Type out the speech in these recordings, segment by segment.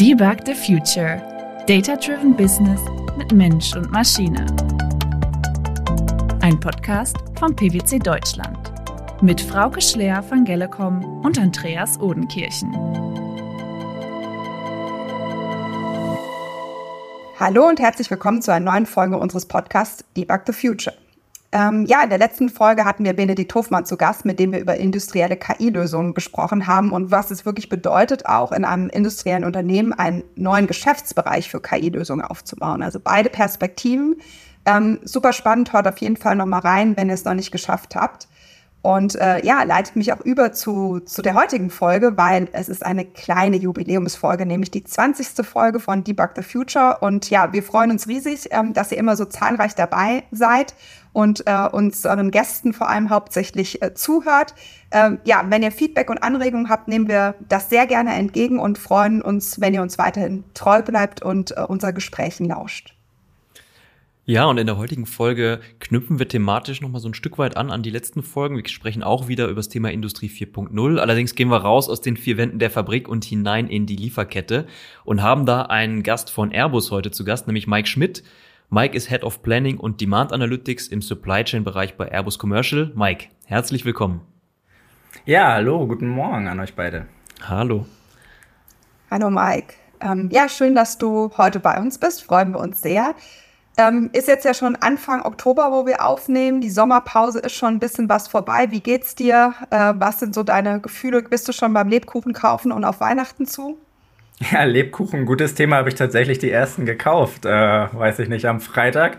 Debug the Future. Data-Driven Business mit Mensch und Maschine. Ein Podcast von PwC Deutschland. Mit Frauke Schler von Gellecom und Andreas Odenkirchen. Hallo und herzlich willkommen zu einer neuen Folge unseres Podcasts Debug the Future. Ähm, ja, in der letzten Folge hatten wir Benedikt Hofmann zu Gast, mit dem wir über industrielle KI-Lösungen gesprochen haben und was es wirklich bedeutet, auch in einem industriellen Unternehmen einen neuen Geschäftsbereich für KI-Lösungen aufzubauen. Also beide Perspektiven. Ähm, super spannend, hört auf jeden Fall nochmal rein, wenn ihr es noch nicht geschafft habt. Und äh, ja, leitet mich auch über zu, zu der heutigen Folge, weil es ist eine kleine Jubiläumsfolge, nämlich die 20. Folge von Debug the Future. Und ja, wir freuen uns riesig, ähm, dass ihr immer so zahlreich dabei seid und äh, uns euren Gästen vor allem hauptsächlich äh, zuhört. Ähm, ja, wenn ihr Feedback und Anregungen habt, nehmen wir das sehr gerne entgegen und freuen uns, wenn ihr uns weiterhin treu bleibt und äh, unser Gesprächen lauscht. Ja, und in der heutigen Folge knüpfen wir thematisch nochmal so ein Stück weit an an die letzten Folgen. Wir sprechen auch wieder über das Thema Industrie 4.0. Allerdings gehen wir raus aus den vier Wänden der Fabrik und hinein in die Lieferkette und haben da einen Gast von Airbus heute zu Gast, nämlich Mike Schmidt. Mike ist Head of Planning und Demand Analytics im Supply Chain Bereich bei Airbus Commercial. Mike, herzlich willkommen. Ja, hallo, guten Morgen an euch beide. Hallo. Hallo Mike. Ähm, ja, schön, dass du heute bei uns bist. Freuen wir uns sehr. Ähm, ist jetzt ja schon Anfang Oktober, wo wir aufnehmen. Die Sommerpause ist schon ein bisschen was vorbei. Wie geht's dir? Äh, was sind so deine Gefühle? Bist du schon beim Lebkuchen kaufen und auf Weihnachten zu? Ja, Lebkuchen, gutes Thema, habe ich tatsächlich die ersten gekauft, äh, weiß ich nicht, am Freitag.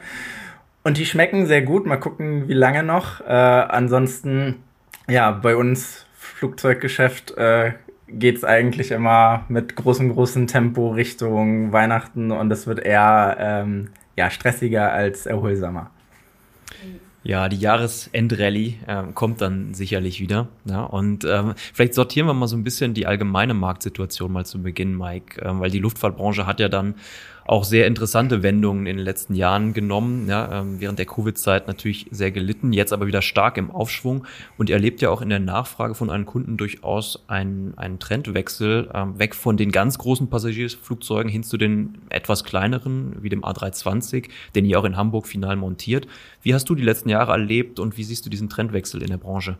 Und die schmecken sehr gut. Mal gucken, wie lange noch. Äh, ansonsten, ja, bei uns Flugzeuggeschäft äh, geht es eigentlich immer mit großem, großem Tempo Richtung Weihnachten und es wird eher ähm, ja, stressiger als erholsamer. Ja, die Jahresendrallye äh, kommt dann sicherlich wieder. Ja, und ähm, vielleicht sortieren wir mal so ein bisschen die allgemeine Marktsituation mal zu Beginn, Mike, äh, weil die Luftfahrtbranche hat ja dann auch sehr interessante Wendungen in den letzten Jahren genommen. Ja, ähm, während der Covid-Zeit natürlich sehr gelitten, jetzt aber wieder stark im Aufschwung und erlebt ja auch in der Nachfrage von einem Kunden durchaus einen, einen Trendwechsel ähm, weg von den ganz großen Passagierflugzeugen hin zu den etwas kleineren, wie dem A320, den ihr auch in Hamburg final montiert. Wie hast du die letzten Jahre erlebt und wie siehst du diesen Trendwechsel in der Branche?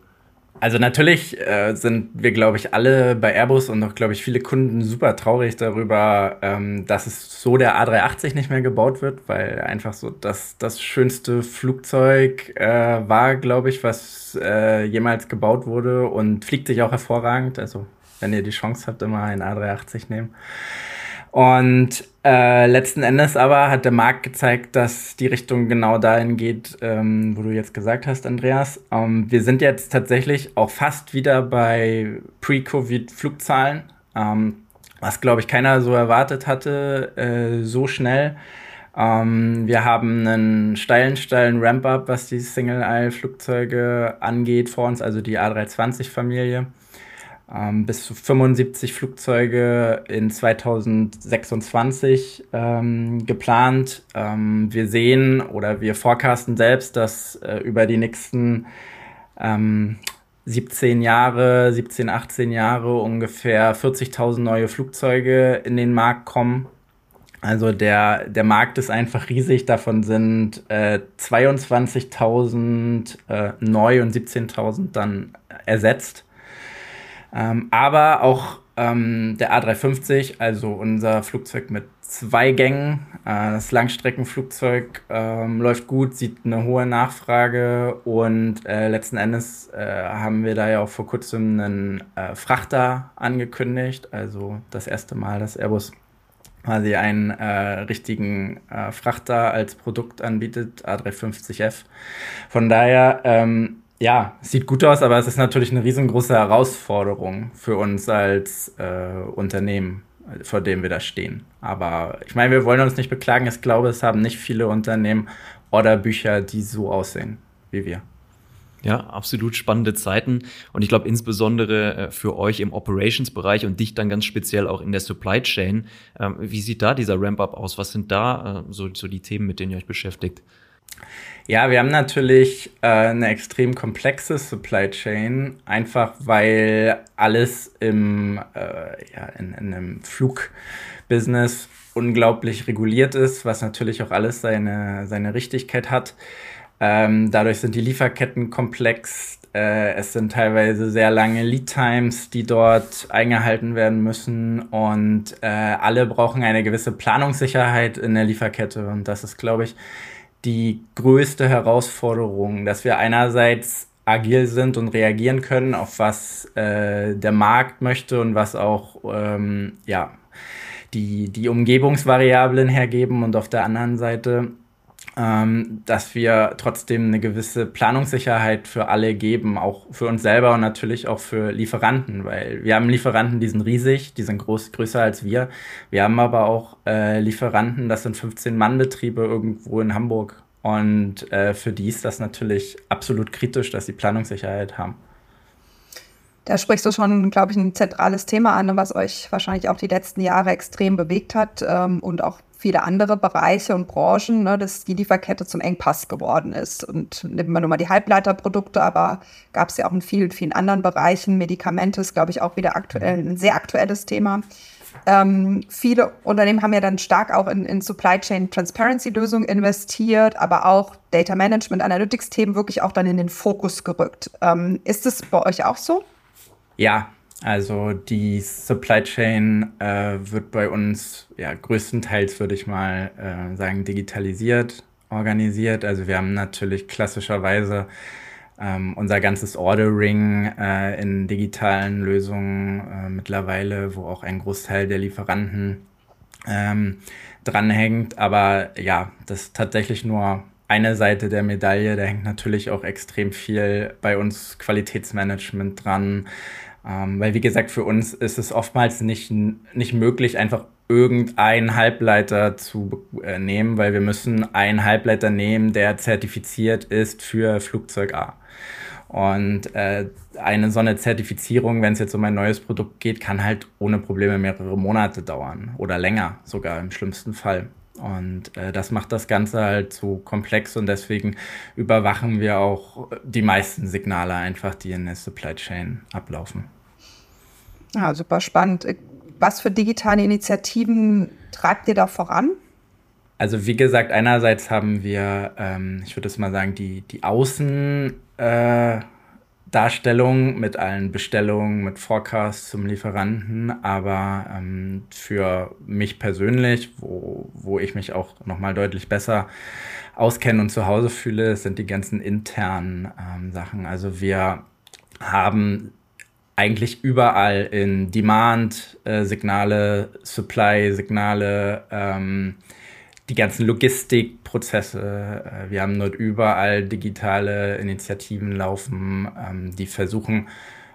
Also natürlich äh, sind wir, glaube ich, alle bei Airbus und auch, glaube ich, viele Kunden super traurig darüber, ähm, dass es so der A380 nicht mehr gebaut wird, weil einfach so das, das schönste Flugzeug äh, war, glaube ich, was äh, jemals gebaut wurde und fliegt sich auch hervorragend. Also wenn ihr die Chance habt, immer einen A380 nehmen. Und äh, letzten Endes aber hat der Markt gezeigt, dass die Richtung genau dahin geht, ähm, wo du jetzt gesagt hast, Andreas. Ähm, wir sind jetzt tatsächlich auch fast wieder bei Pre-Covid-Flugzahlen, ähm, was, glaube ich, keiner so erwartet hatte, äh, so schnell. Ähm, wir haben einen steilen, steilen Ramp-up, was die Single-Aisle-Flugzeuge angeht vor uns, also die A320-Familie ähm, bis zu 75 Flugzeuge in 2026 ähm, geplant. Ähm, wir sehen oder wir forecasten selbst, dass äh, über die nächsten 17 ähm, Jahre, 17, 18 Jahre ungefähr 40.000 neue Flugzeuge in den Markt kommen. Also der, der Markt ist einfach riesig. Davon sind äh, 22.000 äh, neu und 17.000 dann ersetzt. Ähm, aber auch ähm, der A350, also unser Flugzeug mit zwei Gängen, äh, das Langstreckenflugzeug ähm, läuft gut, sieht eine hohe Nachfrage und äh, letzten Endes äh, haben wir da ja auch vor kurzem einen äh, Frachter angekündigt, also das erste Mal, dass Airbus quasi einen äh, richtigen äh, Frachter als Produkt anbietet, A350F. Von daher ähm, ja, sieht gut aus, aber es ist natürlich eine riesengroße Herausforderung für uns als äh, Unternehmen, vor dem wir da stehen. Aber ich meine, wir wollen uns nicht beklagen. Ich glaube, es haben nicht viele Unternehmen oder Bücher, die so aussehen wie wir. Ja, absolut spannende Zeiten. Und ich glaube insbesondere äh, für euch im Operations-Bereich und dich dann ganz speziell auch in der Supply Chain. Ähm, wie sieht da dieser Ramp-up aus? Was sind da äh, so, so die Themen, mit denen ihr euch beschäftigt? Ja, wir haben natürlich äh, eine extrem komplexe Supply Chain, einfach weil alles im, äh, ja, in, in einem Flugbusiness unglaublich reguliert ist, was natürlich auch alles seine, seine Richtigkeit hat. Ähm, dadurch sind die Lieferketten komplex. Äh, es sind teilweise sehr lange Lead Times, die dort eingehalten werden müssen. Und äh, alle brauchen eine gewisse Planungssicherheit in der Lieferkette. Und das ist, glaube ich, die größte Herausforderung, dass wir einerseits agil sind und reagieren können auf was äh, der Markt möchte und was auch ähm, ja die die Umgebungsvariablen hergeben und auf der anderen Seite ähm, dass wir trotzdem eine gewisse Planungssicherheit für alle geben, auch für uns selber und natürlich auch für Lieferanten, weil wir haben Lieferanten, die sind riesig, die sind groß, größer als wir. Wir haben aber auch äh, Lieferanten, das sind 15-Mann-Betriebe irgendwo in Hamburg. Und äh, für die ist das natürlich absolut kritisch, dass sie Planungssicherheit haben. Da sprichst du schon, glaube ich, ein zentrales Thema an, was euch wahrscheinlich auch die letzten Jahre extrem bewegt hat ähm, und auch viele andere Bereiche und Branchen, ne, dass die Lieferkette zum Engpass geworden ist. Und nehmen wir nur mal die Halbleiterprodukte, aber gab es ja auch in vielen, vielen anderen Bereichen. Medikamente ist, glaube ich, auch wieder aktuell ein sehr aktuelles Thema. Ähm, viele Unternehmen haben ja dann stark auch in, in Supply Chain Transparency Lösungen investiert, aber auch Data Management, Analytics Themen wirklich auch dann in den Fokus gerückt. Ähm, ist es bei euch auch so? Ja, also die Supply Chain äh, wird bei uns ja größtenteils, würde ich mal äh, sagen, digitalisiert, organisiert. Also wir haben natürlich klassischerweise ähm, unser ganzes Ordering äh, in digitalen Lösungen äh, mittlerweile, wo auch ein Großteil der Lieferanten ähm, dranhängt. Aber ja, das ist tatsächlich nur eine Seite der Medaille. Da hängt natürlich auch extrem viel bei uns Qualitätsmanagement dran. Ähm, weil, wie gesagt, für uns ist es oftmals nicht, nicht möglich, einfach irgendeinen Halbleiter zu äh, nehmen, weil wir müssen einen Halbleiter nehmen, der zertifiziert ist für Flugzeug A. Und äh, eine so eine Zertifizierung, wenn es jetzt um ein neues Produkt geht, kann halt ohne Probleme mehrere Monate dauern oder länger sogar im schlimmsten Fall. Und äh, das macht das Ganze halt so komplex und deswegen überwachen wir auch die meisten Signale einfach, die in der Supply Chain ablaufen. Ja, super spannend. Was für digitale Initiativen treibt ihr da voran? Also wie gesagt, einerseits haben wir, ähm, ich würde es mal sagen, die, die Außen, äh, Darstellung mit allen Bestellungen, mit Forecasts zum Lieferanten, aber ähm, für mich persönlich, wo, wo ich mich auch nochmal deutlich besser auskenne und zu Hause fühle, sind die ganzen internen ähm, Sachen. Also wir haben eigentlich überall in Demand-Signale, äh, Supply-Signale, ähm, die ganzen Logistikprozesse. Äh, wir haben dort überall digitale Initiativen laufen, ähm, die versuchen,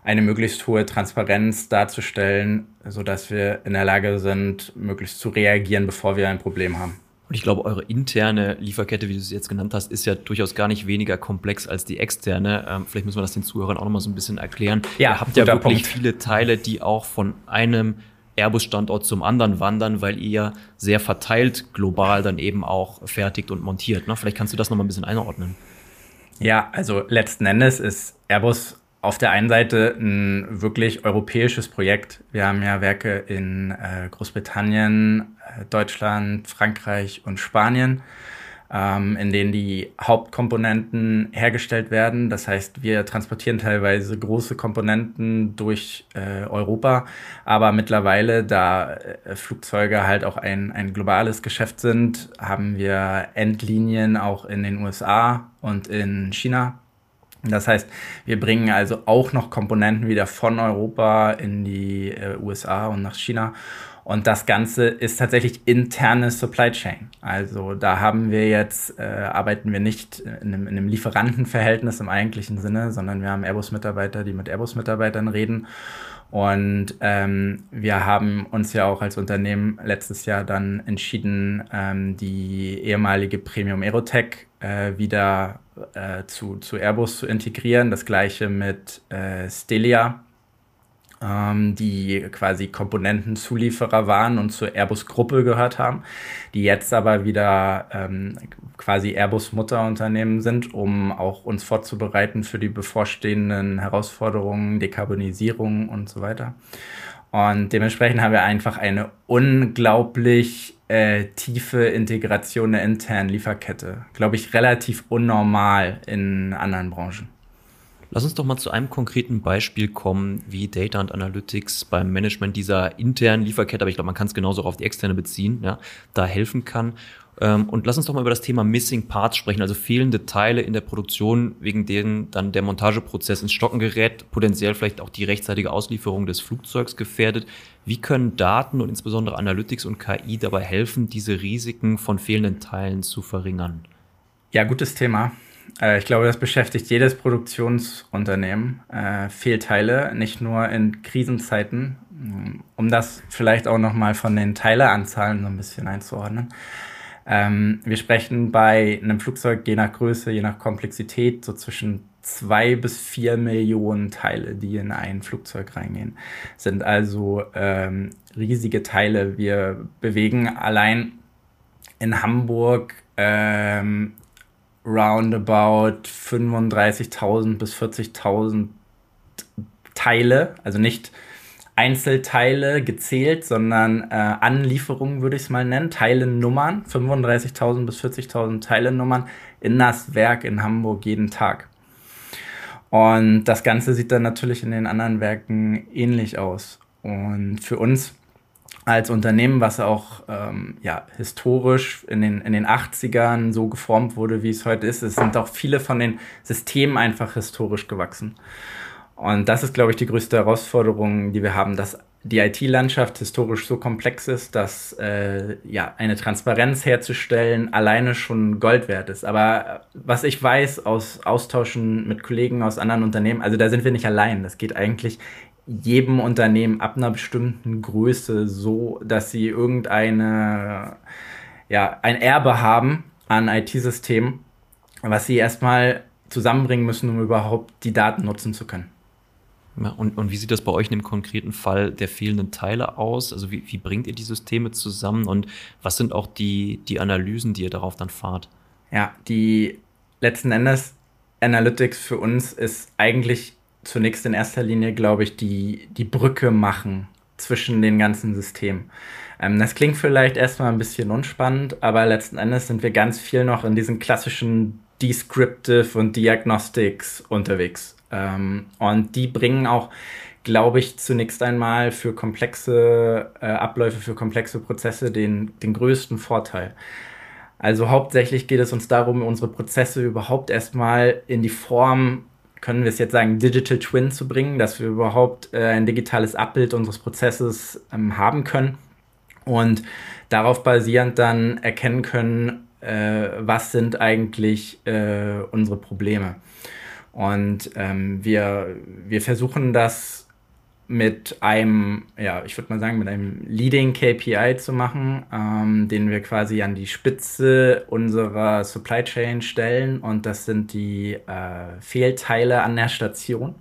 eine möglichst hohe Transparenz darzustellen, sodass wir in der Lage sind, möglichst zu reagieren, bevor wir ein Problem haben. Und ich glaube, eure interne Lieferkette, wie du es jetzt genannt hast, ist ja durchaus gar nicht weniger komplex als die externe. Ähm, vielleicht müssen wir das den Zuhörern auch nochmal so ein bisschen erklären. Ja, Ihr habt ja wirklich Punkt. viele Teile, die auch von einem Airbus-Standort zum anderen wandern, weil ihr sehr verteilt global dann eben auch fertigt und montiert. Ne? Vielleicht kannst du das nochmal ein bisschen einordnen. Ja, also letzten Endes ist Airbus auf der einen Seite ein wirklich europäisches Projekt. Wir haben ja Werke in äh, Großbritannien, äh, Deutschland, Frankreich und Spanien in denen die Hauptkomponenten hergestellt werden. Das heißt, wir transportieren teilweise große Komponenten durch äh, Europa, aber mittlerweile, da äh, Flugzeuge halt auch ein, ein globales Geschäft sind, haben wir Endlinien auch in den USA und in China. Das heißt, wir bringen also auch noch Komponenten wieder von Europa in die äh, USA und nach China. Und das Ganze ist tatsächlich interne Supply Chain. Also da haben wir jetzt, äh, arbeiten wir nicht in einem, in einem Lieferantenverhältnis im eigentlichen Sinne, sondern wir haben Airbus-Mitarbeiter, die mit Airbus-Mitarbeitern reden. Und ähm, wir haben uns ja auch als Unternehmen letztes Jahr dann entschieden, ähm, die ehemalige Premium Aerotech äh, wieder äh, zu, zu Airbus zu integrieren. Das gleiche mit äh, Stelia die quasi Komponentenzulieferer waren und zur Airbus-Gruppe gehört haben, die jetzt aber wieder ähm, quasi Airbus-Mutterunternehmen sind, um auch uns vorzubereiten für die bevorstehenden Herausforderungen, Dekarbonisierung und so weiter. Und dementsprechend haben wir einfach eine unglaublich äh, tiefe Integration der internen Lieferkette. Glaube ich, relativ unnormal in anderen Branchen. Lass uns doch mal zu einem konkreten Beispiel kommen, wie Data und Analytics beim Management dieser internen Lieferkette, aber ich glaube, man kann es genauso auch auf die externe beziehen, ja, da helfen kann. Ähm, und lass uns doch mal über das Thema Missing Parts sprechen, also fehlende Teile in der Produktion, wegen denen dann der Montageprozess ins Stocken gerät, potenziell vielleicht auch die rechtzeitige Auslieferung des Flugzeugs gefährdet. Wie können Daten und insbesondere Analytics und KI dabei helfen, diese Risiken von fehlenden Teilen zu verringern? Ja, gutes Thema. Äh, ich glaube, das beschäftigt jedes Produktionsunternehmen. Äh, Fehlteile, nicht nur in Krisenzeiten, um das vielleicht auch nochmal von den Teileanzahlen so ein bisschen einzuordnen. Ähm, wir sprechen bei einem Flugzeug je nach Größe, je nach Komplexität so zwischen zwei bis vier Millionen Teile, die in ein Flugzeug reingehen. Sind also ähm, riesige Teile. Wir bewegen allein in Hamburg ähm, roundabout 35.000 bis 40.000 Teile, also nicht Einzelteile gezählt, sondern äh, Anlieferungen würde ich es mal nennen, Teilenummern, 35.000 bis 40.000 Teilenummern in das Werk in Hamburg jeden Tag. Und das Ganze sieht dann natürlich in den anderen Werken ähnlich aus. Und für uns als Unternehmen, was auch ähm, ja, historisch in den, in den 80ern so geformt wurde, wie es heute ist, es sind auch viele von den Systemen einfach historisch gewachsen. Und das ist, glaube ich, die größte Herausforderung, die wir haben, dass die IT-Landschaft historisch so komplex ist, dass äh, ja eine Transparenz herzustellen alleine schon Gold wert ist. Aber was ich weiß aus Austauschen mit Kollegen aus anderen Unternehmen, also da sind wir nicht allein. Das geht eigentlich jedem Unternehmen ab einer bestimmten Größe so, dass sie irgendeine ja ein Erbe haben an IT-Systemen, was sie erstmal zusammenbringen müssen, um überhaupt die Daten nutzen zu können. Ja, und, und wie sieht das bei euch in dem konkreten Fall der fehlenden Teile aus? Also wie, wie bringt ihr die Systeme zusammen und was sind auch die, die Analysen, die ihr darauf dann fahrt? Ja, die letzten Endes Analytics für uns ist eigentlich zunächst in erster Linie, glaube ich, die, die Brücke machen zwischen den ganzen Systemen. Ähm, das klingt vielleicht erstmal ein bisschen unspannend, aber letzten Endes sind wir ganz viel noch in diesen klassischen Descriptive und Diagnostics unterwegs. Ähm, und die bringen auch, glaube ich, zunächst einmal für komplexe äh, Abläufe, für komplexe Prozesse den, den größten Vorteil. Also hauptsächlich geht es uns darum, unsere Prozesse überhaupt erstmal in die Form, können wir es jetzt sagen, Digital Twin zu bringen, dass wir überhaupt äh, ein digitales Abbild unseres Prozesses ähm, haben können und darauf basierend dann erkennen können, äh, was sind eigentlich äh, unsere Probleme. Und ähm, wir, wir versuchen das mit einem, ja, ich würde mal sagen, mit einem Leading KPI zu machen, ähm, den wir quasi an die Spitze unserer Supply Chain stellen. Und das sind die äh, Fehlteile an der Station.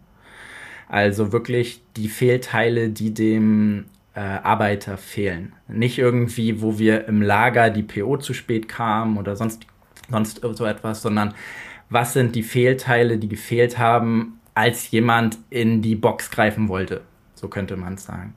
Also wirklich die Fehlteile, die dem äh, Arbeiter fehlen. Nicht irgendwie, wo wir im Lager die PO zu spät kamen oder sonst, sonst so etwas, sondern was sind die Fehlteile, die gefehlt haben, als jemand in die Box greifen wollte. So könnte man es sagen.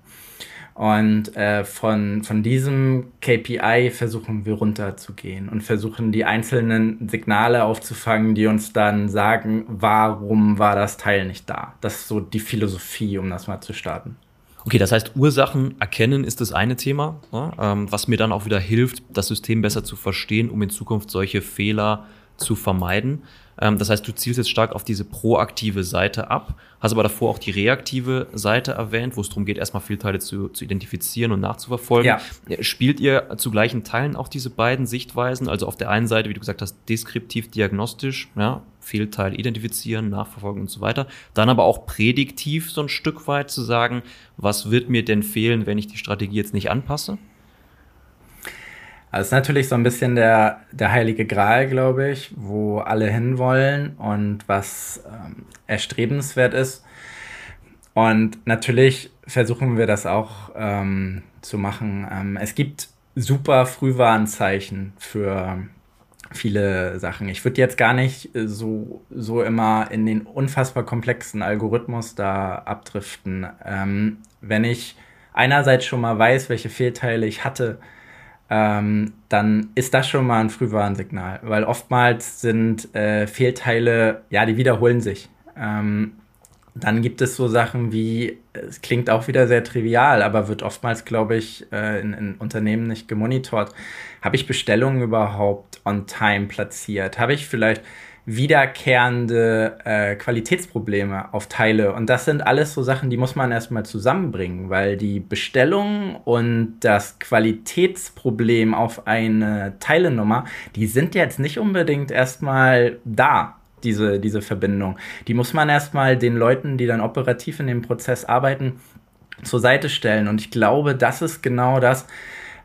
Und äh, von, von diesem KPI versuchen wir runterzugehen und versuchen die einzelnen Signale aufzufangen, die uns dann sagen, warum war das Teil nicht da. Das ist so die Philosophie, um das mal zu starten. Okay, das heißt, Ursachen erkennen ist das eine Thema, ne, ähm, was mir dann auch wieder hilft, das System besser zu verstehen, um in Zukunft solche Fehler zu vermeiden. Ähm, das heißt, du zielst jetzt stark auf diese proaktive Seite ab, hast aber davor auch die reaktive Seite erwähnt, wo es darum geht, erstmal Fehlteile zu, zu identifizieren und nachzuverfolgen. Ja. Spielt ihr zu gleichen Teilen auch diese beiden Sichtweisen? Also auf der einen Seite, wie du gesagt hast, deskriptiv, diagnostisch, ja, Fehlteil identifizieren, nachverfolgen und so weiter. Dann aber auch prädiktiv so ein Stück weit zu sagen, was wird mir denn fehlen, wenn ich die Strategie jetzt nicht anpasse? Also ist natürlich so ein bisschen der, der heilige Gral, glaube ich, wo alle hinwollen und was ähm, erstrebenswert ist. Und natürlich versuchen wir das auch ähm, zu machen. Ähm, es gibt super Frühwarnzeichen für viele Sachen. Ich würde jetzt gar nicht so, so immer in den unfassbar komplexen Algorithmus da abdriften. Ähm, wenn ich einerseits schon mal weiß, welche Fehlteile ich hatte, ähm, dann ist das schon mal ein Frühwarnsignal, weil oftmals sind äh, Fehlteile, ja, die wiederholen sich. Ähm, dann gibt es so Sachen wie, es klingt auch wieder sehr trivial, aber wird oftmals, glaube ich, äh, in, in, Unternehmen nicht gemonitort. Habe ich Bestellungen überhaupt on time platziert? Habe ich vielleicht wiederkehrende äh, Qualitätsprobleme auf Teile? Und das sind alles so Sachen, die muss man erstmal zusammenbringen, weil die Bestellung und das Qualitätsproblem auf eine Teilenummer, die sind jetzt nicht unbedingt erstmal da diese, diese Verbindung. Die muss man erstmal den Leuten, die dann operativ in dem Prozess arbeiten, zur Seite stellen. Und ich glaube, das ist genau das,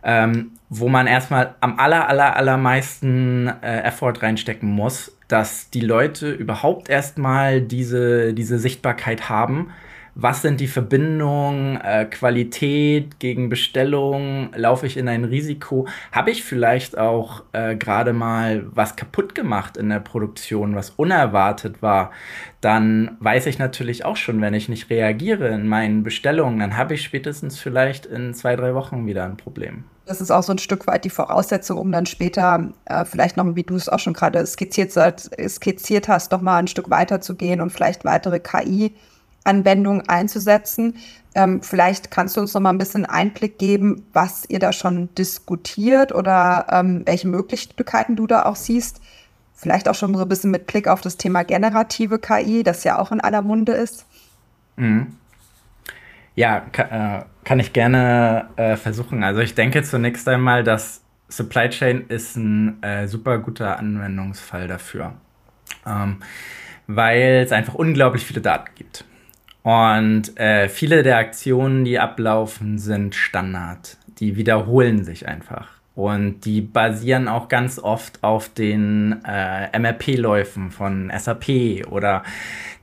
ähm, wo man erstmal am aller, aller, allermeisten äh, Effort reinstecken muss, dass die Leute überhaupt erstmal diese, diese Sichtbarkeit haben. Was sind die Verbindungen, äh, Qualität gegen Bestellung, laufe ich in ein Risiko, habe ich vielleicht auch äh, gerade mal was kaputt gemacht in der Produktion, was unerwartet war, dann weiß ich natürlich auch schon, wenn ich nicht reagiere in meinen Bestellungen, dann habe ich spätestens vielleicht in zwei, drei Wochen wieder ein Problem. Das ist auch so ein Stück weit die Voraussetzung, um dann später äh, vielleicht noch, wie du es auch schon gerade skizziert, skizziert hast, noch mal ein Stück weiter zu gehen und vielleicht weitere KI Anwendung einzusetzen. Ähm, vielleicht kannst du uns noch mal ein bisschen Einblick geben, was ihr da schon diskutiert oder ähm, welche Möglichkeiten du da auch siehst. Vielleicht auch schon so ein bisschen mit Blick auf das Thema generative KI, das ja auch in aller Munde ist. Mhm. Ja, kann, äh, kann ich gerne äh, versuchen. Also ich denke zunächst einmal, dass Supply Chain ist ein äh, super guter Anwendungsfall dafür, ähm, weil es einfach unglaublich viele Daten gibt. Und äh, viele der Aktionen, die ablaufen, sind Standard. Die wiederholen sich einfach. Und die basieren auch ganz oft auf den äh, MRP-Läufen von SAP oder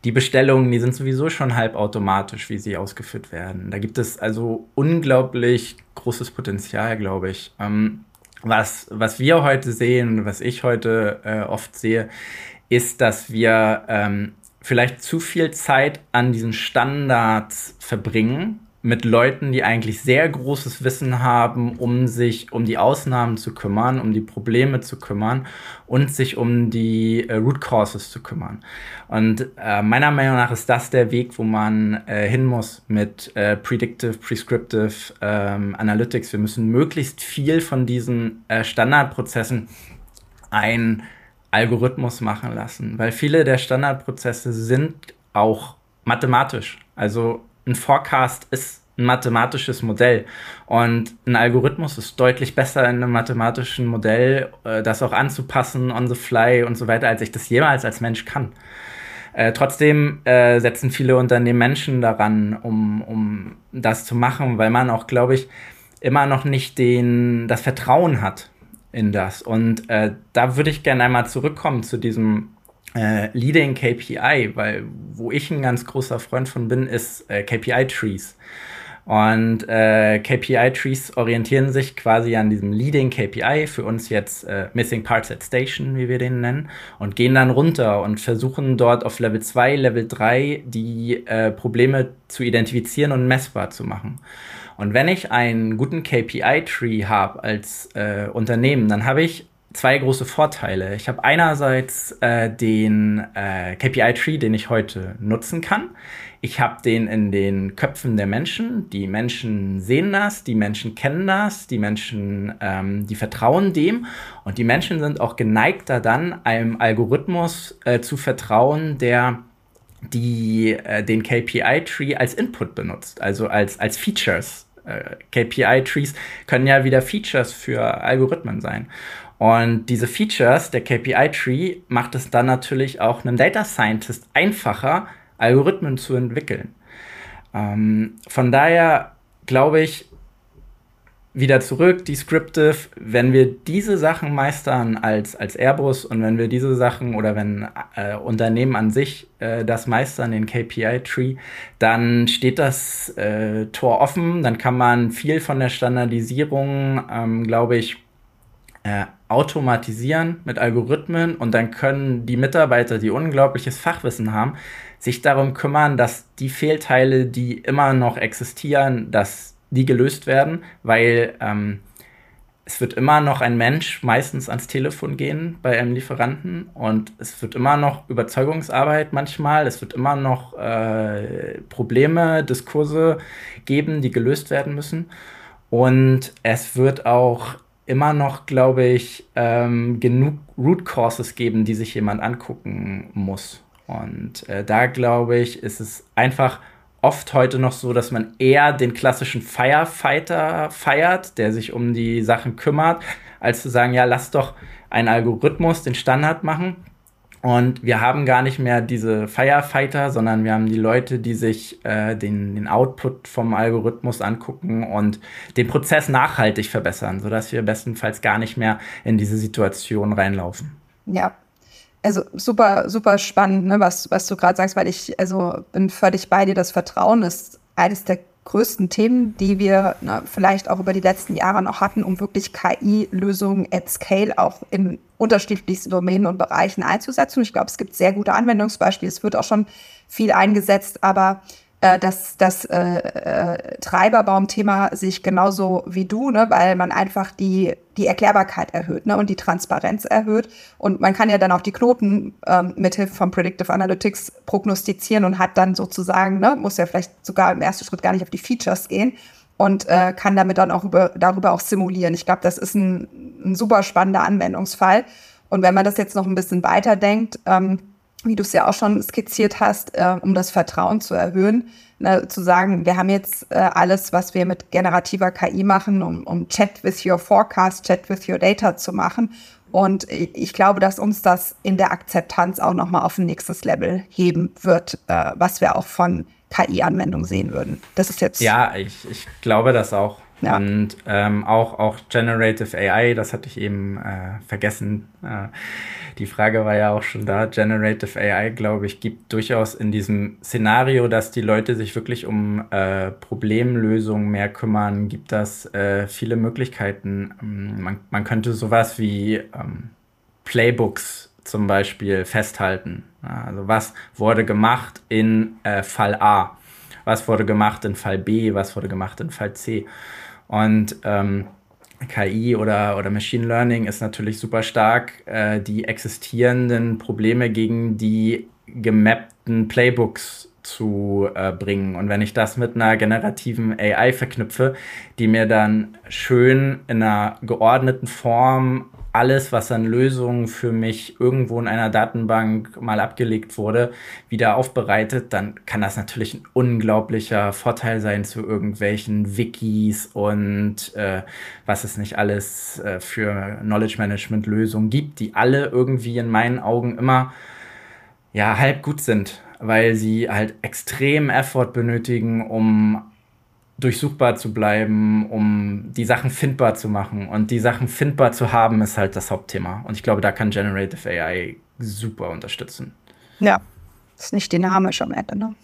die Bestellungen, die sind sowieso schon halbautomatisch, wie sie ausgeführt werden. Da gibt es also unglaublich großes Potenzial, glaube ich. Ähm, was, was wir heute sehen, was ich heute äh, oft sehe, ist, dass wir ähm, vielleicht zu viel Zeit an diesen Standards verbringen mit Leuten, die eigentlich sehr großes Wissen haben, um sich um die Ausnahmen zu kümmern, um die Probleme zu kümmern und sich um die äh, Root Causes zu kümmern. Und äh, meiner Meinung nach ist das der Weg, wo man äh, hin muss mit äh, Predictive, Prescriptive ähm, Analytics. Wir müssen möglichst viel von diesen äh, Standardprozessen ein Algorithmus machen lassen, weil viele der Standardprozesse sind auch mathematisch. Also ein Forecast ist ein mathematisches Modell und ein Algorithmus ist deutlich besser in einem mathematischen Modell, äh, das auch anzupassen on the fly und so weiter, als ich das jemals als Mensch kann. Äh, trotzdem äh, setzen viele Unternehmen Menschen daran, um, um das zu machen, weil man auch, glaube ich, immer noch nicht den, das Vertrauen hat in das. Und äh, da würde ich gerne einmal zurückkommen zu diesem äh, Leading KPI, weil wo ich ein ganz großer Freund von bin, ist äh, KPI-Trees. Und äh, KPI-Trees orientieren sich quasi an diesem Leading KPI, für uns jetzt äh, Missing Parts at Station, wie wir den nennen, und gehen dann runter und versuchen dort auf Level 2, Level 3 die äh, Probleme zu identifizieren und messbar zu machen. Und wenn ich einen guten KPI-Tree habe als äh, Unternehmen, dann habe ich zwei große Vorteile. Ich habe einerseits äh, den äh, KPI-Tree, den ich heute nutzen kann. Ich habe den in den Köpfen der Menschen. Die Menschen sehen das, die Menschen kennen das, die Menschen, ähm, die vertrauen dem und die Menschen sind auch geneigter dann einem Algorithmus äh, zu vertrauen, der die äh, den KPI-Tree als Input benutzt, also als, als Features äh, KPI-Trees können ja wieder Features für Algorithmen sein. Und diese Features, der KPI-Tree, macht es dann natürlich auch einem Data Scientist einfacher, Algorithmen zu entwickeln. Ähm, von daher glaube ich, wieder zurück, descriptive, wenn wir diese Sachen meistern als, als Airbus und wenn wir diese Sachen oder wenn äh, Unternehmen an sich äh, das meistern, den KPI-Tree, dann steht das äh, Tor offen, dann kann man viel von der Standardisierung, ähm, glaube ich, äh, automatisieren mit Algorithmen und dann können die Mitarbeiter, die unglaubliches Fachwissen haben, sich darum kümmern, dass die Fehlteile, die immer noch existieren, dass die gelöst werden, weil ähm, es wird immer noch ein Mensch meistens ans Telefon gehen bei einem Lieferanten und es wird immer noch Überzeugungsarbeit manchmal, es wird immer noch äh, Probleme, Diskurse geben, die gelöst werden müssen. Und es wird auch immer noch, glaube ich, ähm, genug Root Causes geben, die sich jemand angucken muss. Und äh, da glaube ich, ist es einfach oft heute noch so, dass man eher den klassischen Firefighter feiert, der sich um die Sachen kümmert, als zu sagen, ja, lass doch einen Algorithmus den Standard machen. Und wir haben gar nicht mehr diese Firefighter, sondern wir haben die Leute, die sich äh, den, den Output vom Algorithmus angucken und den Prozess nachhaltig verbessern, sodass wir bestenfalls gar nicht mehr in diese Situation reinlaufen. Ja, also super, super spannend, ne, was, was du gerade sagst, weil ich also bin völlig bei dir. Das Vertrauen ist eines der größten Themen, die wir ne, vielleicht auch über die letzten Jahre noch hatten, um wirklich KI-Lösungen at Scale auch in unterschiedlichsten Domänen und Bereichen einzusetzen. Ich glaube, es gibt sehr gute Anwendungsbeispiele. Es wird auch schon viel eingesetzt, aber äh, das, das äh, äh, Treiberbaum-Thema sehe ich genauso wie du, ne, weil man einfach die, die Erklärbarkeit erhöht ne, und die Transparenz erhöht. Und man kann ja dann auch die Knoten ähm, mithilfe von Predictive Analytics prognostizieren und hat dann sozusagen, ne, muss ja vielleicht sogar im ersten Schritt gar nicht auf die Features gehen und äh, kann damit dann auch über, darüber auch simulieren. Ich glaube, das ist ein, ein super spannender Anwendungsfall. Und wenn man das jetzt noch ein bisschen weiterdenkt, ähm, wie du es ja auch schon skizziert hast, äh, um das Vertrauen zu erhöhen, ne, zu sagen, wir haben jetzt äh, alles, was wir mit generativer KI machen, um, um Chat with your forecast, Chat with your data zu machen. Und ich glaube, dass uns das in der Akzeptanz auch nochmal auf ein nächstes Level heben wird, äh, was wir auch von KI-Anwendungen sehen würden. Das ist jetzt. Ja, ich, ich glaube das auch. Ja. Und ähm, auch, auch Generative AI, das hatte ich eben äh, vergessen. Äh, die Frage war ja auch schon da. Generative AI, glaube ich, gibt durchaus in diesem Szenario, dass die Leute sich wirklich um äh, Problemlösungen mehr kümmern, gibt das äh, viele Möglichkeiten. Ähm, man, man könnte sowas wie ähm, Playbooks zum Beispiel festhalten. Also was wurde gemacht in äh, Fall A? Was wurde gemacht in Fall B? Was wurde gemacht in Fall C? Und ähm, KI oder, oder Machine Learning ist natürlich super stark, äh, die existierenden Probleme gegen die gemappten Playbooks zu äh, bringen. Und wenn ich das mit einer generativen AI verknüpfe, die mir dann schön in einer geordneten Form alles, was an Lösungen für mich irgendwo in einer Datenbank mal abgelegt wurde, wieder aufbereitet, dann kann das natürlich ein unglaublicher Vorteil sein zu irgendwelchen Wikis und äh, was es nicht alles äh, für Knowledge Management Lösungen gibt, die alle irgendwie in meinen Augen immer ja halb gut sind, weil sie halt extrem Effort benötigen, um durchsuchbar zu bleiben, um die Sachen findbar zu machen. Und die Sachen findbar zu haben, ist halt das Hauptthema. Und ich glaube, da kann Generative AI super unterstützen. Ja, ist nicht dynamisch am Ende, ne?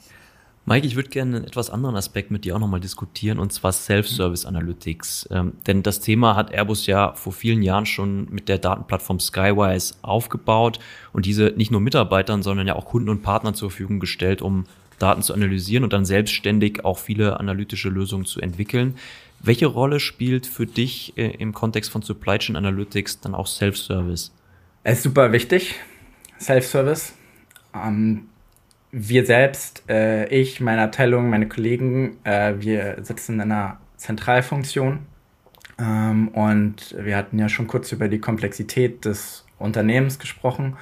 Mike, ich würde gerne einen etwas anderen Aspekt mit dir auch nochmal diskutieren, und zwar Self-Service Analytics. Ähm, denn das Thema hat Airbus ja vor vielen Jahren schon mit der Datenplattform Skywise aufgebaut und diese nicht nur Mitarbeitern, sondern ja auch Kunden und Partnern zur Verfügung gestellt, um Daten zu analysieren und dann selbstständig auch viele analytische Lösungen zu entwickeln. Welche Rolle spielt für dich äh, im Kontext von Supply Chain Analytics dann auch Self-Service? Es ist super wichtig, Self-Service. Ähm, wir selbst, äh, ich, meine Abteilung, meine Kollegen, äh, wir sitzen in einer Zentralfunktion ähm, und wir hatten ja schon kurz über die Komplexität des Unternehmens gesprochen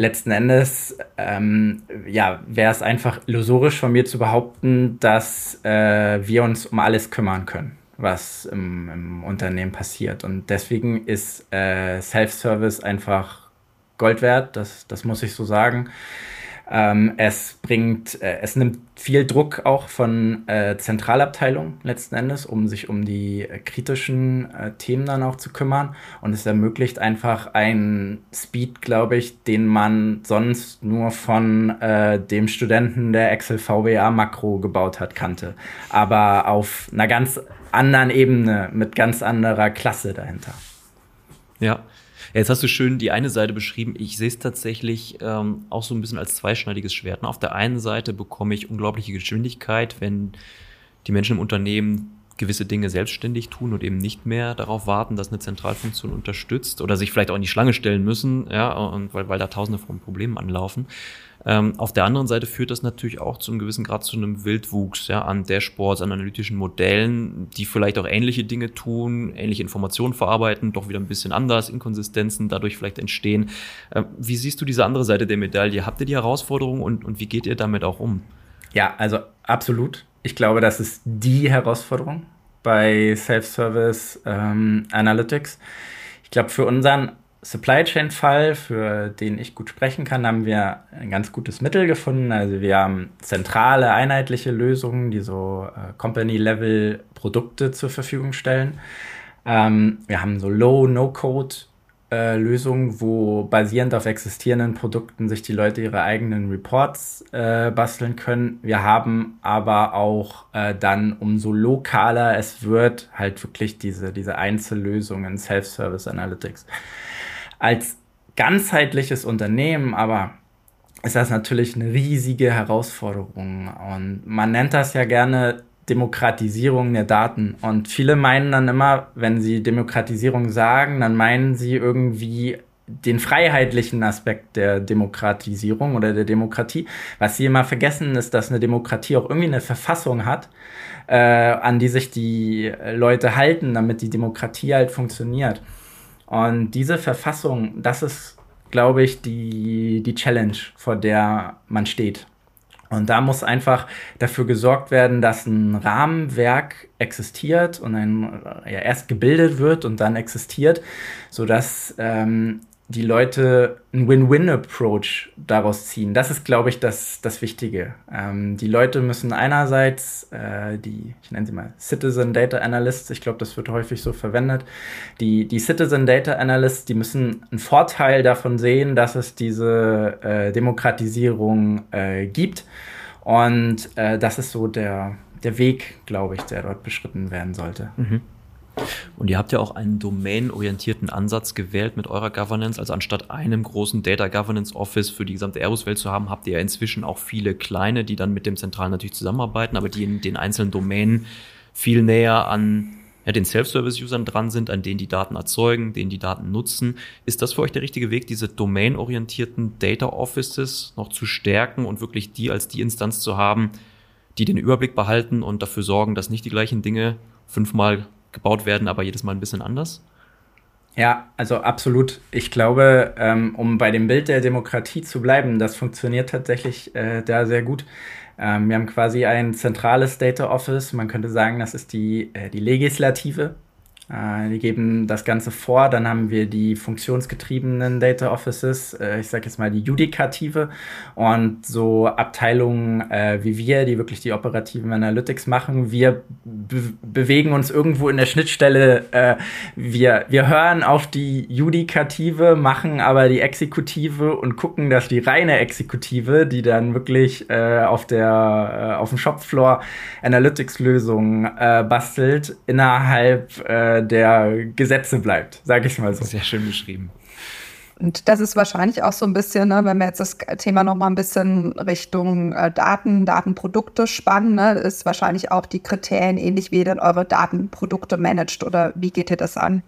letzten Endes ähm, ja, wäre es einfach illusorisch von mir zu behaupten, dass äh, wir uns um alles kümmern können, was im, im Unternehmen passiert. Und deswegen ist äh, Self-Service einfach Gold wert, das, das muss ich so sagen. Ähm, es bringt, äh, es nimmt viel Druck auch von äh, Zentralabteilungen letzten Endes, um sich um die äh, kritischen äh, Themen dann auch zu kümmern. Und es ermöglicht einfach einen Speed, glaube ich, den man sonst nur von äh, dem Studenten, der Excel VBA Makro gebaut hat, kannte. Aber auf einer ganz anderen Ebene, mit ganz anderer Klasse dahinter. Ja, Jetzt hast du schön die eine Seite beschrieben. Ich sehe es tatsächlich ähm, auch so ein bisschen als zweischneidiges Schwert. Auf der einen Seite bekomme ich unglaubliche Geschwindigkeit, wenn die Menschen im Unternehmen gewisse Dinge selbstständig tun und eben nicht mehr darauf warten, dass eine Zentralfunktion unterstützt oder sich vielleicht auch in die Schlange stellen müssen, ja, und weil, weil da tausende von Problemen anlaufen. Ähm, auf der anderen Seite führt das natürlich auch zu einem gewissen Grad zu einem Wildwuchs ja, an Dashboards, an analytischen Modellen, die vielleicht auch ähnliche Dinge tun, ähnliche Informationen verarbeiten, doch wieder ein bisschen anders, Inkonsistenzen dadurch vielleicht entstehen. Ähm, wie siehst du diese andere Seite der Medaille? Habt ihr die Herausforderung und, und wie geht ihr damit auch um? Ja, also absolut. Ich glaube, das ist die Herausforderung bei Self-Service ähm, Analytics. Ich glaube, für unseren Supply Chain Fall, für den ich gut sprechen kann, haben wir ein ganz gutes Mittel gefunden. Also wir haben zentrale, einheitliche Lösungen, die so äh, Company-Level Produkte zur Verfügung stellen. Ähm, wir haben so Low, No-Code äh, Lösungen, wo basierend auf existierenden Produkten sich die Leute ihre eigenen Reports äh, basteln können. Wir haben aber auch äh, dann, umso lokaler es wird, halt wirklich diese, diese Einzellösungen, Self-Service Analytics als ganzheitliches Unternehmen, aber ist das natürlich eine riesige Herausforderung. Und man nennt das ja gerne Demokratisierung der Daten. Und viele meinen dann immer, wenn sie Demokratisierung sagen, dann meinen sie irgendwie den freiheitlichen Aspekt der Demokratisierung oder der Demokratie. Was sie immer vergessen, ist, dass eine Demokratie auch irgendwie eine Verfassung hat, äh, an die sich die Leute halten, damit die Demokratie halt funktioniert. Und diese Verfassung, das ist, glaube ich, die, die Challenge, vor der man steht. Und da muss einfach dafür gesorgt werden, dass ein Rahmenwerk existiert und ein, ja, erst gebildet wird und dann existiert, sodass ähm, die Leute einen Win-Win-Approach daraus ziehen. Das ist, glaube ich, das, das Wichtige. Ähm, die Leute müssen einerseits äh, die, ich nenne sie mal Citizen Data Analysts, ich glaube, das wird häufig so verwendet, die, die Citizen Data Analysts, die müssen einen Vorteil davon sehen, dass es diese äh, Demokratisierung äh, gibt. Und äh, das ist so der, der Weg, glaube ich, der dort beschritten werden sollte. Mhm. Und ihr habt ja auch einen domain-orientierten Ansatz gewählt mit eurer Governance. Also anstatt einem großen Data Governance Office für die gesamte Airbus-Welt zu haben, habt ihr ja inzwischen auch viele kleine, die dann mit dem Zentralen natürlich zusammenarbeiten, aber die in den einzelnen Domänen viel näher an ja, den Self-Service-Usern dran sind, an denen die Daten erzeugen, denen die Daten nutzen. Ist das für euch der richtige Weg, diese domain-orientierten Data Offices noch zu stärken und wirklich die als die Instanz zu haben, die den Überblick behalten und dafür sorgen, dass nicht die gleichen Dinge fünfmal gebaut werden, aber jedes Mal ein bisschen anders? Ja, also absolut. Ich glaube, ähm, um bei dem Bild der Demokratie zu bleiben, das funktioniert tatsächlich äh, da sehr gut. Ähm, wir haben quasi ein zentrales Data Office. Man könnte sagen, das ist die, äh, die Legislative die geben das Ganze vor. Dann haben wir die funktionsgetriebenen Data Offices, äh, ich sage jetzt mal die Judikative und so Abteilungen äh, wie wir, die wirklich die operativen Analytics machen. Wir be bewegen uns irgendwo in der Schnittstelle. Äh, wir, wir hören auf die Judikative, machen aber die Exekutive und gucken, dass die reine Exekutive, die dann wirklich äh, auf der auf dem Shopfloor Analytics-Lösungen bastelt, innerhalb der Gesetze bleibt, sage ich mal so. Sehr schön beschrieben. Und das ist wahrscheinlich auch so ein bisschen, ne, wenn wir jetzt das Thema noch mal ein bisschen Richtung äh, Daten, Datenprodukte spannen, ne, ist wahrscheinlich auch die Kriterien ähnlich, wie ihr dann eure Datenprodukte managt oder wie geht ihr das an?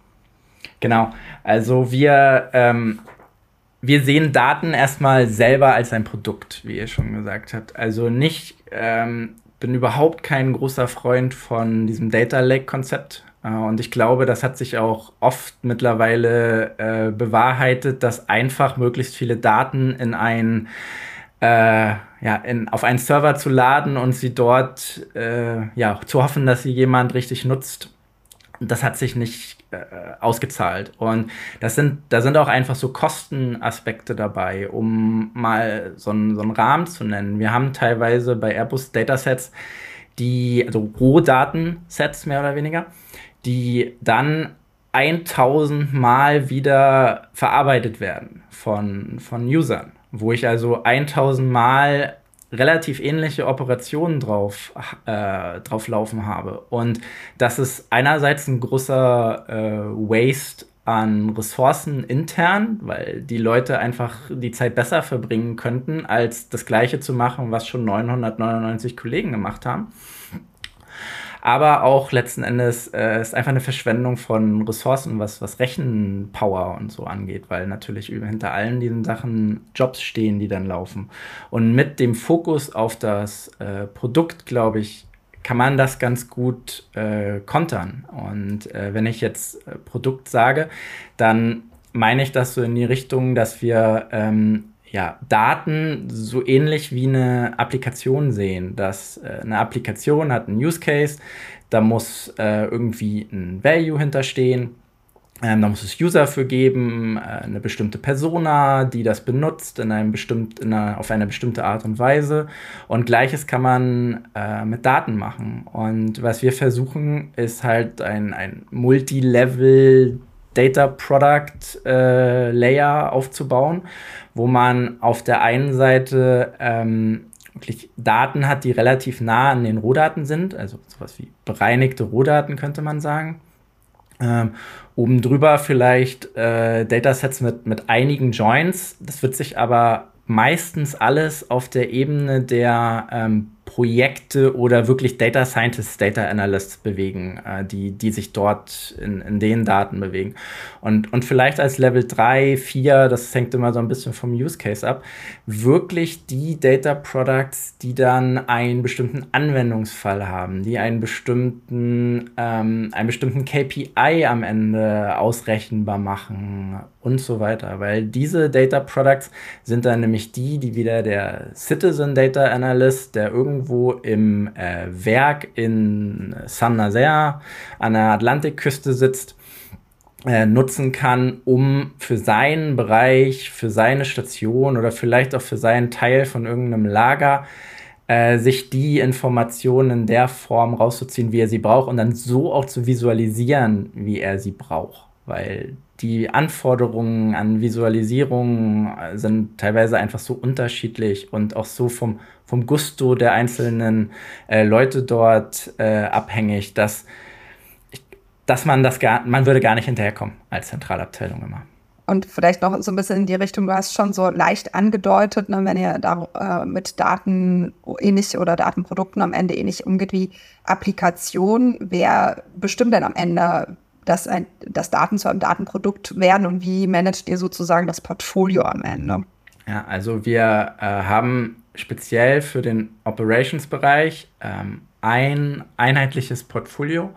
Genau, also wir, ähm, wir sehen Daten erstmal selber als ein Produkt, wie ihr schon gesagt habt. Also nicht, ähm, bin überhaupt kein großer Freund von diesem Data Lake-Konzept. Äh, und ich glaube, das hat sich auch oft mittlerweile äh, bewahrheitet, dass einfach möglichst viele Daten in ein äh, ja, in, auf einen Server zu laden und sie dort äh, ja, zu hoffen, dass sie jemand richtig nutzt, das hat sich nicht äh, ausgezahlt. Und das sind, da sind auch einfach so Kostenaspekte dabei, um mal so, ein, so einen Rahmen zu nennen. Wir haben teilweise bei Airbus Datasets, die, also Rohdatensets mehr oder weniger, die dann 1000 Mal wieder verarbeitet werden von, von Usern, wo ich also 1000 Mal relativ ähnliche Operationen drauf, äh, drauf laufen habe. Und das ist einerseits ein großer äh, Waste an Ressourcen intern, weil die Leute einfach die Zeit besser verbringen könnten, als das gleiche zu machen, was schon 999 Kollegen gemacht haben aber auch letzten Endes äh, ist einfach eine Verschwendung von Ressourcen, was, was Rechenpower und so angeht, weil natürlich hinter allen diesen Sachen Jobs stehen, die dann laufen. Und mit dem Fokus auf das äh, Produkt, glaube ich, kann man das ganz gut äh, kontern. Und äh, wenn ich jetzt äh, Produkt sage, dann meine ich das so in die Richtung, dass wir ähm, ja, Daten so ähnlich wie eine Applikation sehen. Dass äh, eine Applikation hat einen Use Case, da muss äh, irgendwie ein Value hinterstehen. Ähm, da muss es User für geben, äh, eine bestimmte Persona, die das benutzt in einem bestimmt, in einer, auf eine bestimmte Art und Weise. Und gleiches kann man äh, mit Daten machen. Und was wir versuchen, ist halt ein, ein Multilevel Data Product äh, Layer aufzubauen, wo man auf der einen Seite ähm, wirklich Daten hat, die relativ nah an den Rohdaten sind, also sowas wie bereinigte Rohdaten könnte man sagen. Ähm, oben drüber vielleicht äh, Datasets mit, mit einigen Joins. Das wird sich aber meistens alles auf der Ebene der ähm, Projekte oder wirklich Data Scientists, Data Analysts bewegen, äh, die, die sich dort in, in den Daten bewegen. Und, und vielleicht als Level 3, 4, das hängt immer so ein bisschen vom Use Case ab, wirklich die Data Products, die dann einen bestimmten Anwendungsfall haben, die einen bestimmten, ähm, einen bestimmten KPI am Ende ausrechenbar machen und so weiter. Weil diese Data Products sind dann nämlich die, die wieder der Citizen Data Analyst, der irgendwo im äh, Werk in Saint-Nazaire an der Atlantikküste sitzt, äh, nutzen kann, um für seinen Bereich, für seine Station oder vielleicht auch für seinen Teil von irgendeinem Lager äh, sich die Informationen in der Form rauszuziehen, wie er sie braucht und dann so auch zu visualisieren, wie er sie braucht. Weil die Anforderungen an Visualisierung äh, sind teilweise einfach so unterschiedlich und auch so vom, vom Gusto der einzelnen äh, Leute dort äh, abhängig, dass, dass man das gar, man würde gar nicht hinterherkommen als Zentralabteilung immer. Und vielleicht noch so ein bisschen in die Richtung, du hast schon so leicht angedeutet, ne, wenn ihr da äh, mit Daten ähnlich oder Datenprodukten am Ende ähnlich umgeht wie Applikation, wer bestimmt denn am Ende, dass, ein, dass Daten zu einem Datenprodukt werden und wie managt ihr sozusagen das Portfolio am Ende? Ja, also wir äh, haben speziell für den Operations-Bereich ähm, ein einheitliches Portfolio.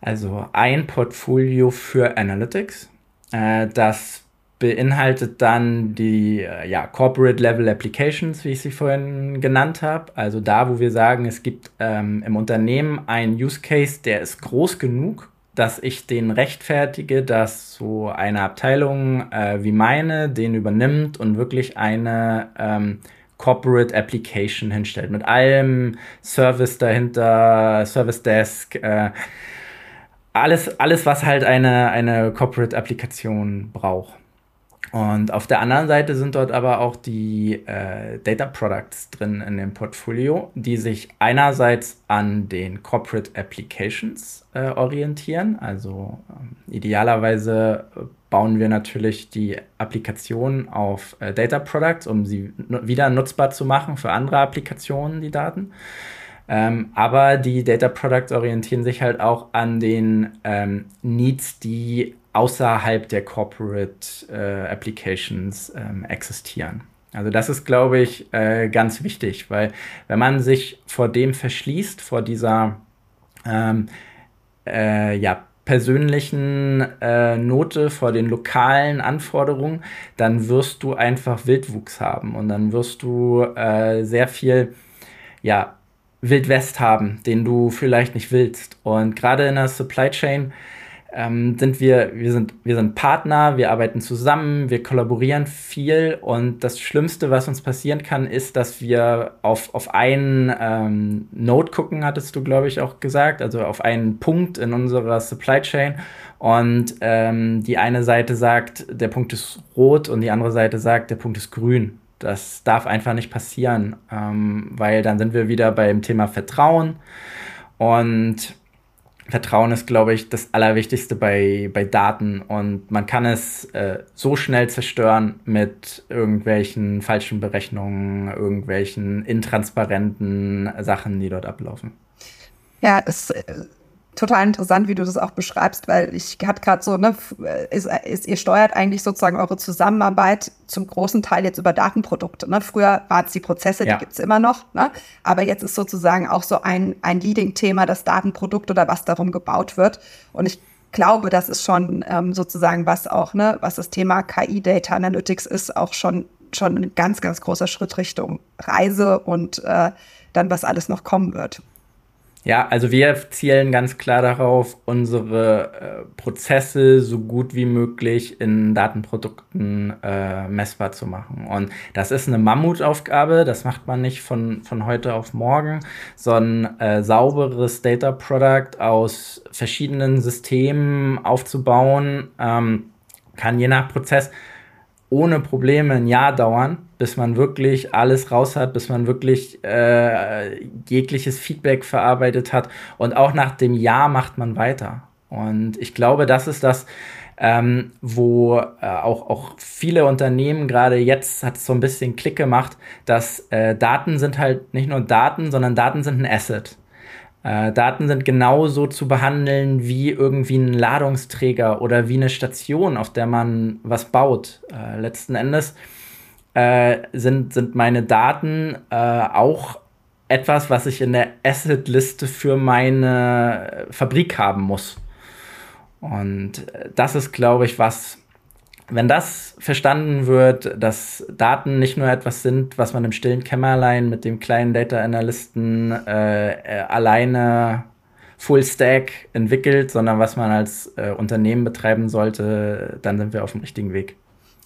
Also ein Portfolio für Analytics. Äh, das beinhaltet dann die äh, ja, Corporate Level Applications, wie ich sie vorhin genannt habe. Also da, wo wir sagen, es gibt ähm, im Unternehmen einen Use Case, der ist groß genug, dass ich den rechtfertige, dass so eine Abteilung äh, wie meine den übernimmt und wirklich eine ähm, Corporate Application hinstellt. Mit allem Service dahinter, Service Desk, äh, alles, alles, was halt eine, eine Corporate Applikation braucht. Und auf der anderen Seite sind dort aber auch die äh, Data Products drin in dem Portfolio, die sich einerseits an den Corporate Applications äh, orientieren. Also äh, idealerweise bauen wir natürlich die Applikation auf äh, Data Products, um sie wieder nutzbar zu machen für andere Applikationen, die Daten. Ähm, aber die Data Products orientieren sich halt auch an den ähm, Needs, die außerhalb der Corporate äh, Applications ähm, existieren. Also das ist, glaube ich, äh, ganz wichtig, weil wenn man sich vor dem verschließt, vor dieser ähm, äh, ja, persönlichen äh, Note, vor den lokalen Anforderungen, dann wirst du einfach Wildwuchs haben und dann wirst du äh, sehr viel ja, Wild West haben, den du vielleicht nicht willst. Und gerade in der Supply Chain ähm, sind wir, wir sind, wir sind Partner, wir arbeiten zusammen, wir kollaborieren viel und das Schlimmste, was uns passieren kann, ist, dass wir auf, auf einen ähm, Node gucken, hattest du, glaube ich, auch gesagt, also auf einen Punkt in unserer Supply Chain und ähm, die eine Seite sagt, der Punkt ist rot und die andere Seite sagt, der Punkt ist grün. Das darf einfach nicht passieren, ähm, weil dann sind wir wieder beim Thema Vertrauen und Vertrauen ist, glaube ich, das Allerwichtigste bei, bei Daten und man kann es äh, so schnell zerstören mit irgendwelchen falschen Berechnungen, irgendwelchen intransparenten Sachen, die dort ablaufen. Ja, es äh, total interessant, wie du das auch beschreibst, weil ich hatte gerade so, ne, ist, ist, ihr steuert eigentlich sozusagen eure Zusammenarbeit zum großen Teil jetzt über Datenprodukte. Ne? Früher waren es die Prozesse, ja. die gibt's immer noch, ne? aber jetzt ist sozusagen auch so ein, ein Leading-Thema das Datenprodukt oder was darum gebaut wird. Und ich glaube, das ist schon ähm, sozusagen was auch, ne, was das Thema KI Data Analytics ist, auch schon schon ein ganz, ganz großer Schritt Richtung Reise und äh, dann, was alles noch kommen wird. Ja, also wir zielen ganz klar darauf, unsere äh, Prozesse so gut wie möglich in Datenprodukten äh, messbar zu machen. Und das ist eine Mammutaufgabe, das macht man nicht von, von heute auf morgen, sondern äh, sauberes Data Product aus verschiedenen Systemen aufzubauen, ähm, kann je nach Prozess ohne Probleme ein Jahr dauern, bis man wirklich alles raus hat, bis man wirklich äh, jegliches Feedback verarbeitet hat. Und auch nach dem Jahr macht man weiter. Und ich glaube, das ist das, ähm, wo äh, auch, auch viele Unternehmen gerade jetzt hat es so ein bisschen Klick gemacht, dass äh, Daten sind halt nicht nur Daten, sondern Daten sind ein Asset. Äh, Daten sind genauso zu behandeln wie irgendwie ein Ladungsträger oder wie eine Station, auf der man was baut. Äh, letzten Endes äh, sind, sind meine Daten äh, auch etwas, was ich in der Asset-Liste für meine Fabrik haben muss. Und äh, das ist, glaube ich, was, wenn das verstanden wird, dass Daten nicht nur etwas sind, was man im stillen Kämmerlein mit dem kleinen Data Analysten äh, äh, alleine Full Stack entwickelt, sondern was man als äh, Unternehmen betreiben sollte, dann sind wir auf dem richtigen Weg.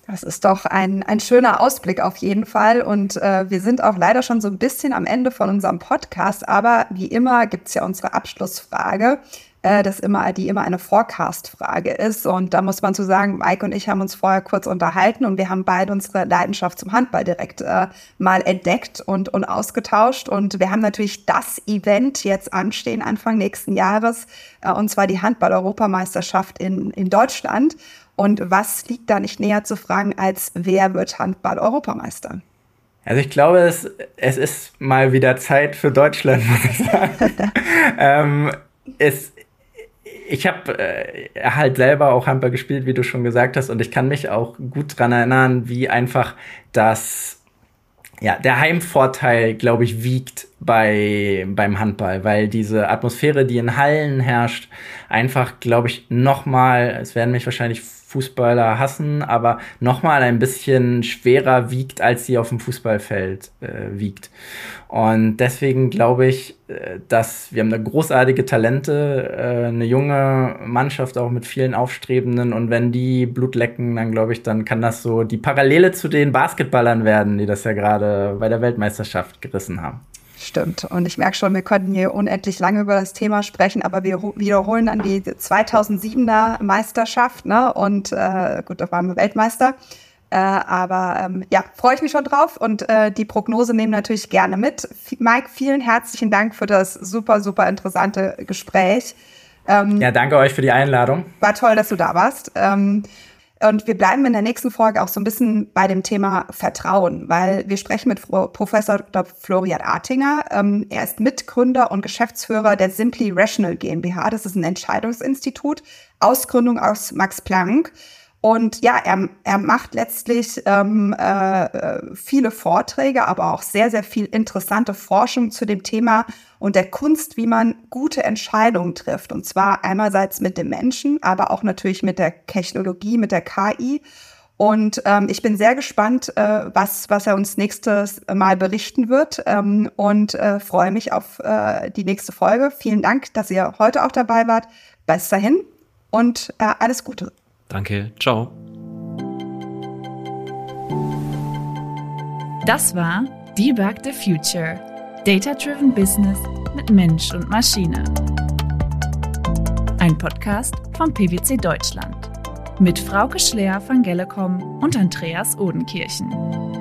Das ist doch ein, ein schöner Ausblick auf jeden Fall. Und äh, wir sind auch leider schon so ein bisschen am Ende von unserem Podcast. Aber wie immer gibt's ja unsere Abschlussfrage äh, das immer, die immer eine Forecast-Frage ist. Und da muss man zu sagen, Mike und ich haben uns vorher kurz unterhalten und wir haben beide unsere Leidenschaft zum Handball direkt äh, mal entdeckt und, und ausgetauscht. Und wir haben natürlich das Event jetzt anstehen, Anfang nächsten Jahres, äh, und zwar die Handball-Europameisterschaft in, in Deutschland. Und was liegt da nicht näher zu fragen, als wer wird Handball-Europameister? Also ich glaube, es, es ist mal wieder Zeit für Deutschland, muss ich sagen. ähm, es, ich habe äh, halt selber auch Handball gespielt, wie du schon gesagt hast, und ich kann mich auch gut dran erinnern, wie einfach das ja, der Heimvorteil, glaube ich, wiegt bei, beim Handball, weil diese Atmosphäre, die in Hallen herrscht, einfach, glaube ich, nochmal, es werden mich wahrscheinlich Fußballer hassen, aber nochmal ein bisschen schwerer wiegt, als sie auf dem Fußballfeld äh, wiegt. Und deswegen glaube ich, äh, dass wir haben eine großartige Talente, äh, eine junge Mannschaft auch mit vielen Aufstrebenden und wenn die Blut lecken, dann glaube ich, dann kann das so die Parallele zu den Basketballern werden, die das ja gerade bei der Weltmeisterschaft gerissen haben. Stimmt. Und ich merke schon, wir könnten hier unendlich lange über das Thema sprechen, aber wir wiederholen dann die 2007er Meisterschaft, ne? Und äh, gut, da waren wir Weltmeister. Äh, aber ähm, ja, freue ich mich schon drauf und äh, die Prognose nehmen natürlich gerne mit. Mike, vielen herzlichen Dank für das super, super interessante Gespräch. Ähm, ja, danke euch für die Einladung. War toll, dass du da warst. Ähm, und wir bleiben in der nächsten Folge auch so ein bisschen bei dem Thema Vertrauen, weil wir sprechen mit Professor Dr. Florian Artinger. Ähm, er ist Mitgründer und Geschäftsführer der Simply Rational GmbH. Das ist ein Entscheidungsinstitut, Ausgründung aus Max Planck. Und ja, er, er macht letztlich ähm, äh, viele Vorträge, aber auch sehr, sehr viel interessante Forschung zu dem Thema und der Kunst, wie man gute Entscheidungen trifft. Und zwar einerseits mit dem Menschen, aber auch natürlich mit der Technologie, mit der KI. Und ähm, ich bin sehr gespannt, äh, was, was er uns nächstes Mal berichten wird ähm, und äh, freue mich auf äh, die nächste Folge. Vielen Dank, dass ihr heute auch dabei wart. Bis dahin und äh, alles Gute. Danke. Ciao. Das war Debug the Future. Data-Driven Business mit Mensch und Maschine. Ein Podcast von PwC Deutschland mit Frauke Schleer von Gellecom und Andreas Odenkirchen.